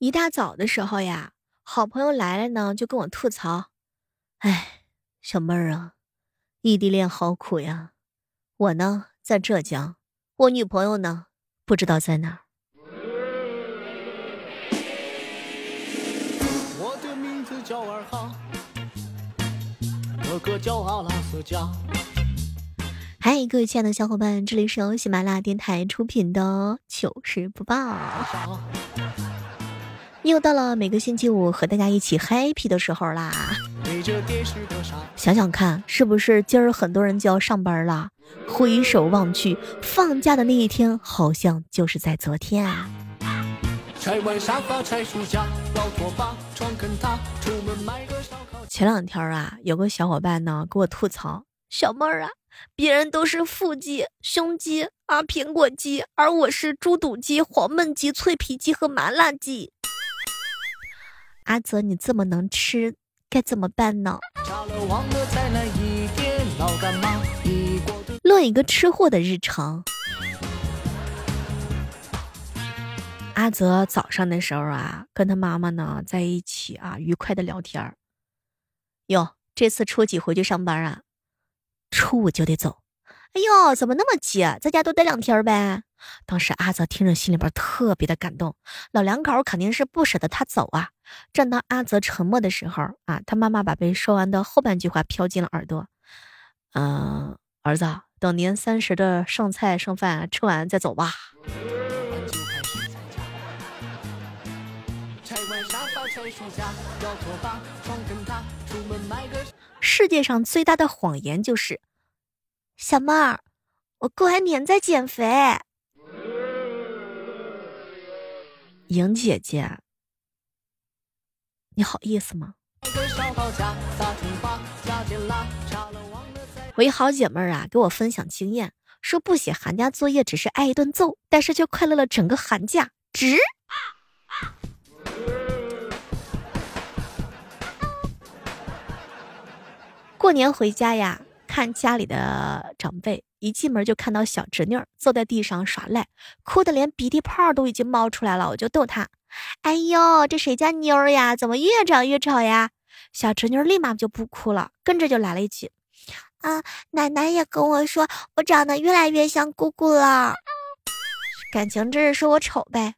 一大早的时候呀，好朋友来了呢，就跟我吐槽：“哎，小妹儿啊，异地恋好苦呀！我呢在浙江，我女朋友呢不知道在哪儿。”我的名字叫二哈，哥哥叫阿拉斯加。嗨，各位亲爱的小伙伴，这里是由喜马拉雅电台出品的糗事播报。又到了每个星期五和大家一起 happy 的时候啦！想想看，是不是今儿很多人就要上班了？回首望去，放假的那一天好像就是在昨天啊！前两天啊，有个小伙伴呢给我吐槽：“小妹儿啊，别人都是腹肌、胸肌啊、苹果肌，而我是猪肚鸡、黄焖鸡、脆皮鸡和麻辣鸡。”阿泽，你这么能吃，该怎么办呢？论一个吃货的日常。阿泽早上的时候啊，跟他妈妈呢在一起啊，愉快的聊天儿。哟，这次初几回去上班啊？初五就得走。哎呦，怎么那么急？在家多待两天呗。当时阿泽听着心里边特别的感动，老两口肯定是不舍得他走啊。正当阿泽沉默的时候啊，他妈妈把被说完的后半句话飘进了耳朵。嗯，儿子，等年三十的剩菜剩饭吃完再走吧。世界上最大的谎言就是。小妹儿，我过完年再减肥。莹姐姐，你好意思吗？我一好姐妹儿啊，给我分享经验，说不写寒假作业只是挨一顿揍，但是却快乐了整个寒假，值。过年回家呀。看家里的长辈，一进门就看到小侄女坐在地上耍赖，哭的连鼻涕泡都已经冒出来了。我就逗她：“哎呦，这谁家妞儿呀？怎么越长越丑呀？”小侄女立马就不哭了，跟着就来了一句：“啊，奶奶也跟我说我长得越来越像姑姑了。”感情这是说我丑呗。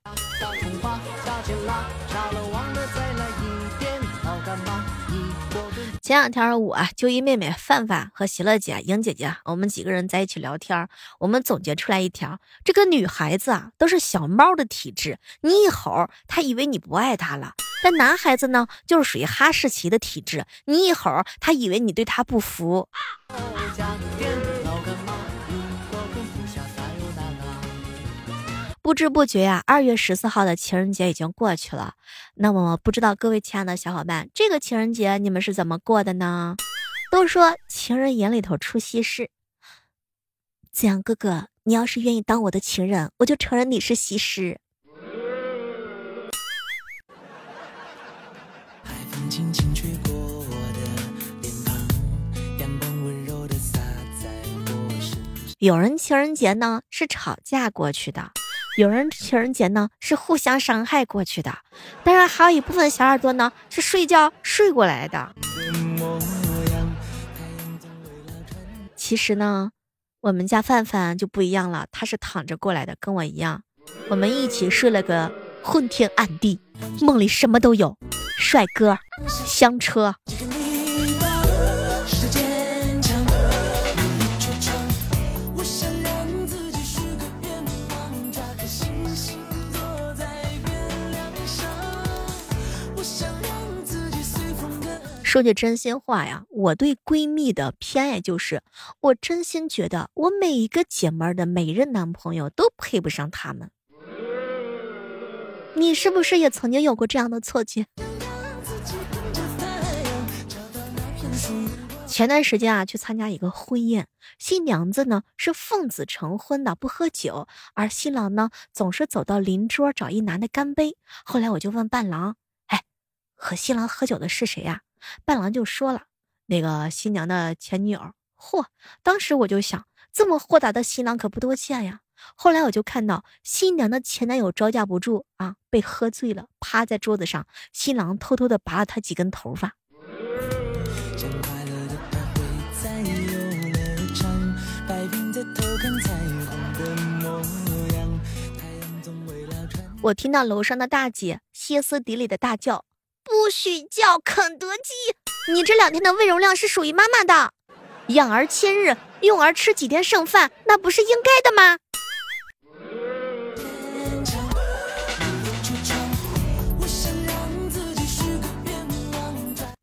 前两天我啊，就一妹妹范范和喜乐姐、莹姐姐，我们几个人在一起聊天，我们总结出来一条：这个女孩子啊，都是小猫的体质，你一吼，她以为你不爱她了；但男孩子呢，就是属于哈士奇的体质，你一吼，他以为你对他不服。不知不觉呀，二月十四号的情人节已经过去了。那么，不知道各位亲爱的小伙伴，这个情人节你们是怎么过的呢？都说情人眼里头出西施，子阳哥哥，你要是愿意当我的情人，我就承认你是西施。有人情人节呢是吵架过去的。有人情人节呢是互相伤害过去的，当然还有一部分小耳朵呢是睡觉睡过来的。其实呢，我们家范范就不一样了，他是躺着过来的，跟我一样，我们一起睡了个昏天暗地，梦里什么都有，帅哥，香车。说句真心话呀，我对闺蜜的偏爱就是，我真心觉得我每一个姐妹儿的每任男朋友都配不上她们。你是不是也曾经有过这样的错觉？前段时间啊，去参加一个婚宴，新娘子呢是奉子成婚的，不喝酒，而新郎呢总是走到邻桌找一男的干杯。后来我就问伴郎，哎，和新郎喝酒的是谁呀？伴郎就说了：“那个新娘的前女友。”嚯！当时我就想，这么豁达的新郎可不多见呀。后来我就看到新娘的前男友招架不住啊，被喝醉了，趴在桌子上，新郎偷偷的拔了他几根头发。我听到楼上的大姐歇斯底里的大叫：“不许叫肯德基！你这两天的胃容量是属于妈妈的。养儿千日，用儿吃几天剩饭，那不是应该的吗？”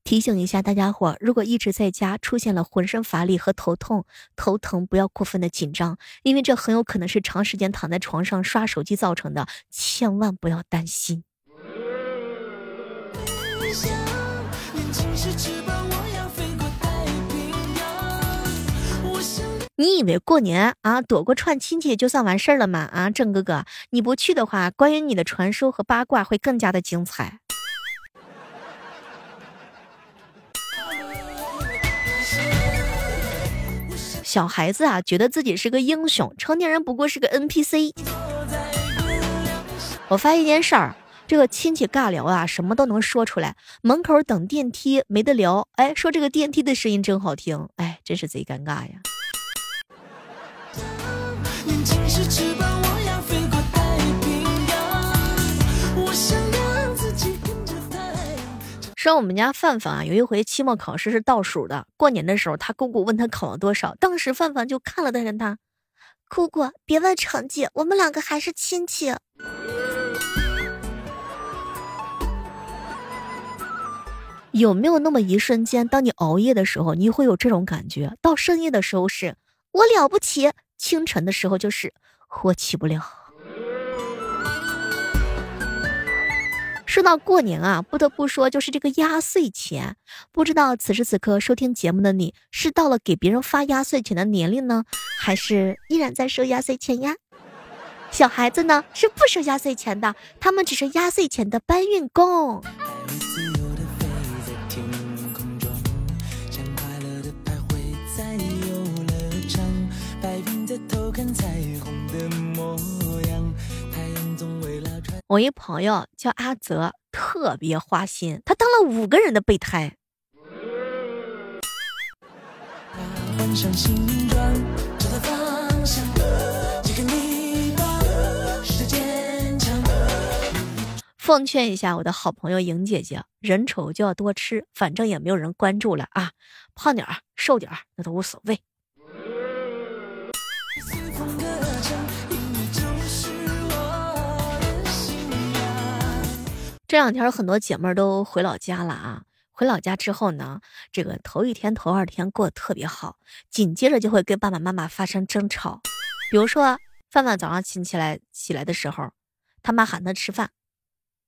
提醒一下大家伙，如果一直在家出现了浑身乏力和头痛、头疼，不要过分的紧张，因为这很有可能是长时间躺在床上刷手机造成的，千万不要担心。你以为过年啊躲过串亲戚就算完事儿了吗？啊，郑哥哥，你不去的话，关于你的传说和八卦会更加的精彩。小孩子啊，觉得自己是个英雄，成年人不过是个 NPC。我发现一件事儿，这个亲戚尬聊啊，什么都能说出来。门口等电梯没得聊，哎，说这个电梯的声音真好听，哎，真是贼尴尬呀。说我们家范范啊，有一回期末考试是倒数的。过年的时候，他姑姑问他考了多少，当时范范就看了看他，姑姑别问成绩，我们两个还是亲戚。有没有那么一瞬间，当你熬夜的时候，你会有这种感觉？到深夜的时候是我了不起，清晨的时候就是我起不了。说到过年啊，不得不说就是这个压岁钱。不知道此时此刻收听节目的你是到了给别人发压岁钱的年龄呢，还是依然在收压岁钱呀？小孩子呢是不收压岁钱的，他们只是压岁钱的搬运工。彩虹的模样，太阳总为了我一朋友叫阿泽，特别花心，他当了五个人的备胎。奉劝一下我的好朋友莹姐姐，人丑就要多吃，反正也没有人关注了啊，胖点儿瘦点儿那都无所谓。这两天很多姐妹都回老家了啊！回老家之后呢，这个头一天、头二天过得特别好，紧接着就会跟爸爸妈妈发生争吵。比如说，范范早上醒起来起来的时候，他妈喊他吃饭，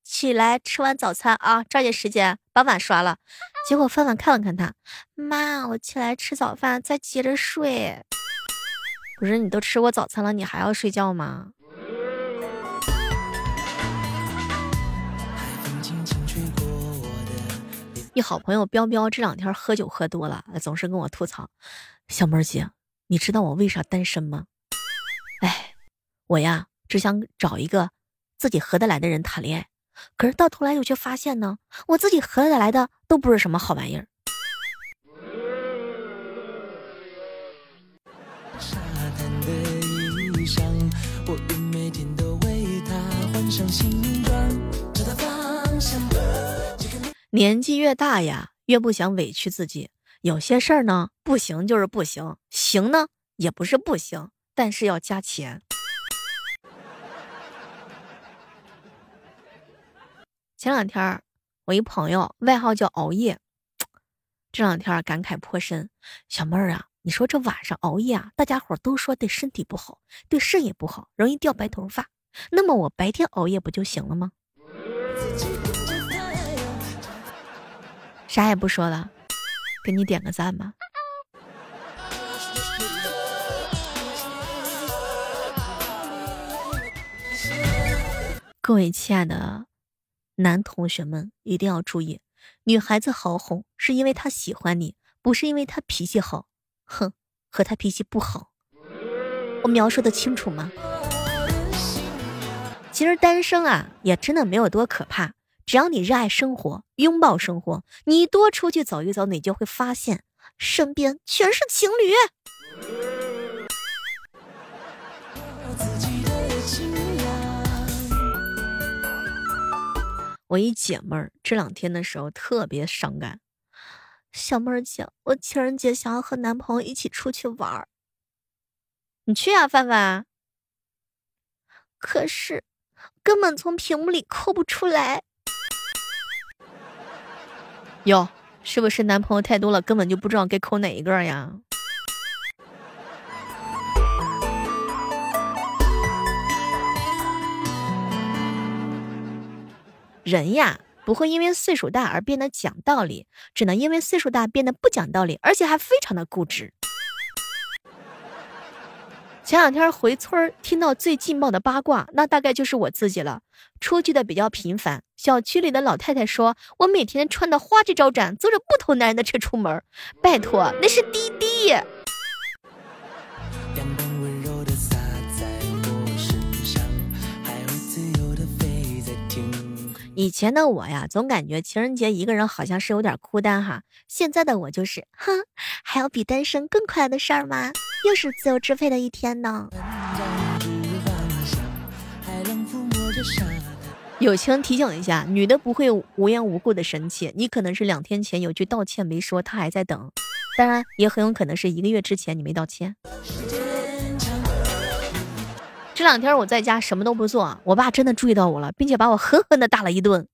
起来吃完早餐啊，抓紧时间把碗刷了。结果范范看了看他妈，我起来吃早饭再接着睡。不是你都吃过早餐了，你还要睡觉吗？一好朋友彪彪这两天喝酒喝多了，总是跟我吐槽：“小妹儿姐，你知道我为啥单身吗？哎，我呀只想找一个自己合得来的人谈恋爱，可是到头来又却发现呢，我自己合得来的都不是什么好玩意儿。”年纪越大呀，越不想委屈自己。有些事儿呢，不行就是不行，行呢也不是不行，但是要加钱。前两天我一朋友，外号叫熬夜，这两天感慨颇深。小妹儿啊，你说这晚上熬夜啊，大家伙都说对身体不好，对肾也不好，容易掉白头发。那么我白天熬夜不就行了吗？啥也不说了，给你点个赞吧。各位亲爱的男同学们，一定要注意，女孩子好哄是因为她喜欢你，不是因为她脾气好。哼，和她脾气不好。我描述的清楚吗？其实单身啊，也真的没有多可怕。只要你热爱生活，拥抱生活，你多出去走一走，你就会发现身边全是情侣。我一姐妹儿这两天的时候特别伤感，小妹儿姐，我情人节想要和男朋友一起出去玩儿。你去啊，范范。可是根本从屏幕里抠不出来。哟，是不是男朋友太多了，根本就不知道该抠哪一个呀？人呀，不会因为岁数大而变得讲道理，只能因为岁数大变得不讲道理，而且还非常的固执。前两天回村儿，听到最劲爆的八卦，那大概就是我自己了。出去的比较频繁，小区里的老太太说，我每天穿的花枝招展，坐着不同男人的车出门。拜托，那是滴滴。以前的我呀，总感觉情人节一个人好像是有点孤单哈。现在的我就是，哼，还有比单身更快乐的事儿吗？又是自由支配的一天呢。友情提醒一下，女的不会无缘无故的生气，你可能是两天前有句道歉没说，她还在等，当然也很有可能是一个月之前你没道歉。这两天我在家什么都不做，我爸真的注意到我了，并且把我狠狠的打了一顿。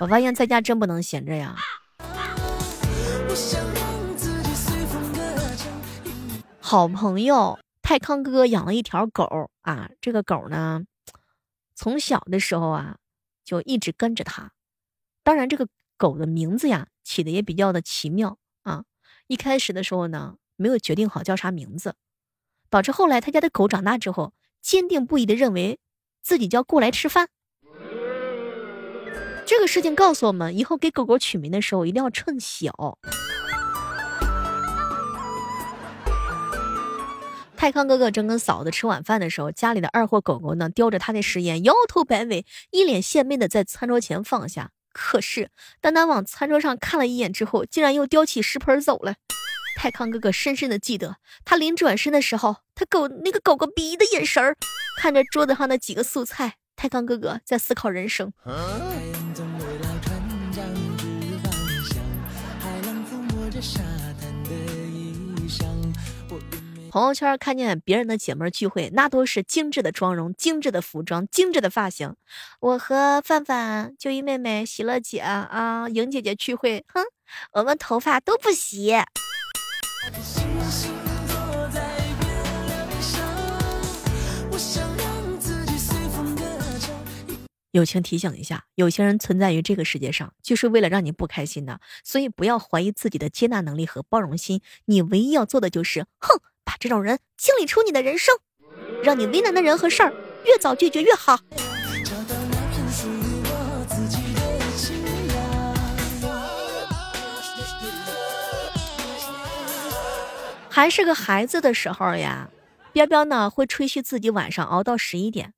我发现在家真不能闲着呀。好朋友泰康哥养了一条狗啊，这个狗呢，从小的时候啊就一直跟着他。当然，这个狗的名字呀起的也比较的奇妙啊。一开始的时候呢，没有决定好叫啥名字，导致后来他家的狗长大之后。坚定不移的认为，自己叫过来吃饭。这个事情告诉我们，以后给狗狗取名的时候一定要趁小。泰康哥哥正跟嫂子吃晚饭的时候，家里的二货狗狗呢叼着他的食盐，摇头摆尾，一脸献媚的在餐桌前放下。可是当他往餐桌上看了一眼之后，竟然又叼起食盆走了。泰康哥哥深深的记得，他临转身的时候，他狗那个狗狗鄙夷的眼神儿，看着桌子上的几个素菜。泰康哥哥在思考人生。朋友圈看见别人的姐妹聚会，那都是精致的妆容、精致的服装、精致的发型。我和范范、就一妹妹、喜乐姐啊、莹姐姐聚会，哼，我们头发都不洗。友情提醒一下，有些人存在于这个世界上，就是为了让你不开心的，所以不要怀疑自己的接纳能力和包容心。你唯一要做的就是，哼，把这种人清理出你的人生，让你为难的人和事儿越早拒绝越好。还是个孩子的时候呀，彪彪呢会吹嘘自己晚上熬到十一点，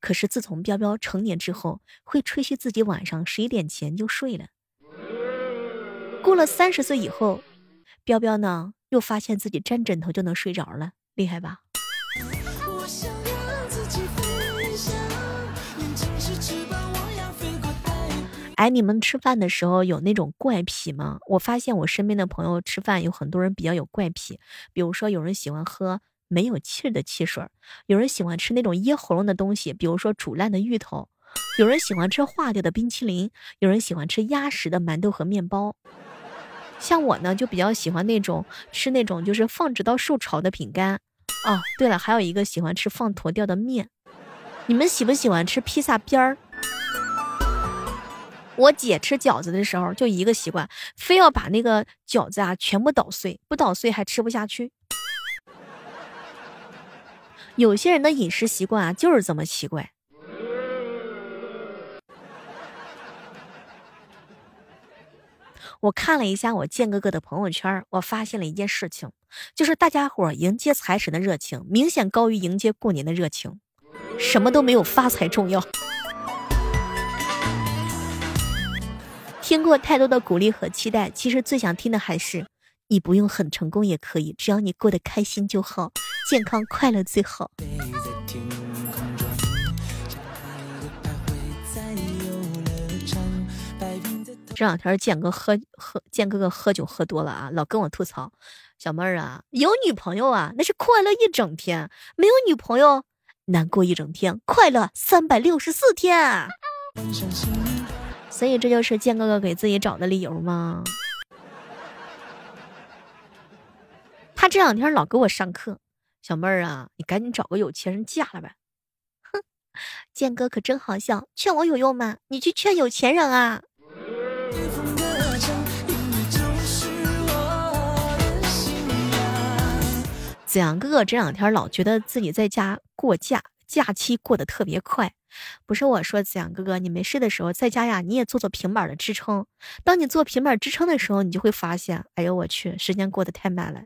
可是自从彪彪成年之后，会吹嘘自己晚上十一点前就睡了。过了三十岁以后，彪彪呢又发现自己沾枕头就能睡着了，厉害吧？哎，你们吃饭的时候有那种怪癖吗？我发现我身边的朋友吃饭有很多人比较有怪癖，比如说有人喜欢喝没有气的汽水，有人喜欢吃那种噎喉咙的东西，比如说煮烂的芋头，有人喜欢吃化掉的冰淇淋，有人喜欢吃压实的馒头和面包。像我呢，就比较喜欢那种吃那种就是放纸刀受潮的饼干。哦，对了，还有一个喜欢吃放坨掉的面。你们喜不喜欢吃披萨边儿？我姐吃饺子的时候就一个习惯，非要把那个饺子啊全部捣碎，不捣碎还吃不下去。有些人的饮食习惯啊就是这么奇怪。我看了一下我建哥哥的朋友圈，我发现了一件事情，就是大家伙迎接财神的热情明显高于迎接过年的热情，什么都没有发财重要。听过太多的鼓励和期待，其实最想听的还是你不用很成功也可以，只要你过得开心就好，健康快乐最好。这两天建哥喝喝建哥哥喝酒喝多了啊，老跟我吐槽，小妹儿啊，有女朋友啊那是快乐一整天，没有女朋友难过一整天，快乐三百六十四天。所以这就是建哥哥给自己找的理由吗？他这两天老给我上课，小妹儿啊，你赶紧找个有钱人嫁了呗。哼，建哥可真好笑，劝我有用吗？你去劝有钱人啊。子阳哥哥这两天老觉得自己在家过假假期过得特别快，不是我说，子阳哥哥，你没事的时候在家呀，你也做做平板的支撑。当你做平板支撑的时候，你就会发现，哎呦我去，时间过得太慢了。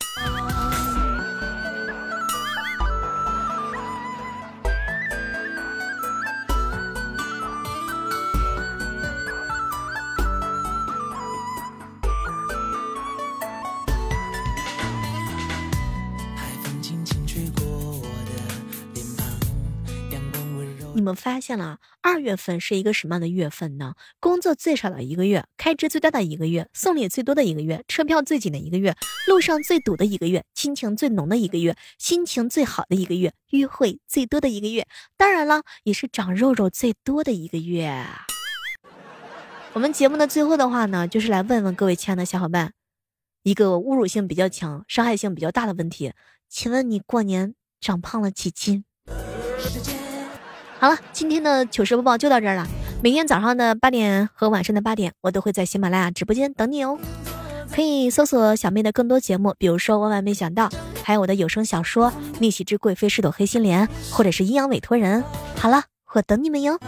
们发现了，二月份是一个什么样的月份呢？工作最少的一个月，开支最大的一个月，送礼最多的一个月，车票最紧的一个月，路上最堵的一个月，亲情最浓的一个月，心情最好的一个月，约会最多的一个月，当然了，也是长肉肉最多的一个月。我们节目的最后的话呢，就是来问问各位亲爱的小伙伴，一个侮辱性比较强、伤害性比较大的问题，请问你过年长胖了几斤？好了，今天的糗事播报就到这儿了。每天早上的八点和晚上的八点，我都会在喜马拉雅直播间等你哦。可以搜索小妹的更多节目，比如说万万没想到，还有我的有声小说《逆袭之贵妃是朵黑心莲》，或者是阴阳委托人。好了，我等你们哟。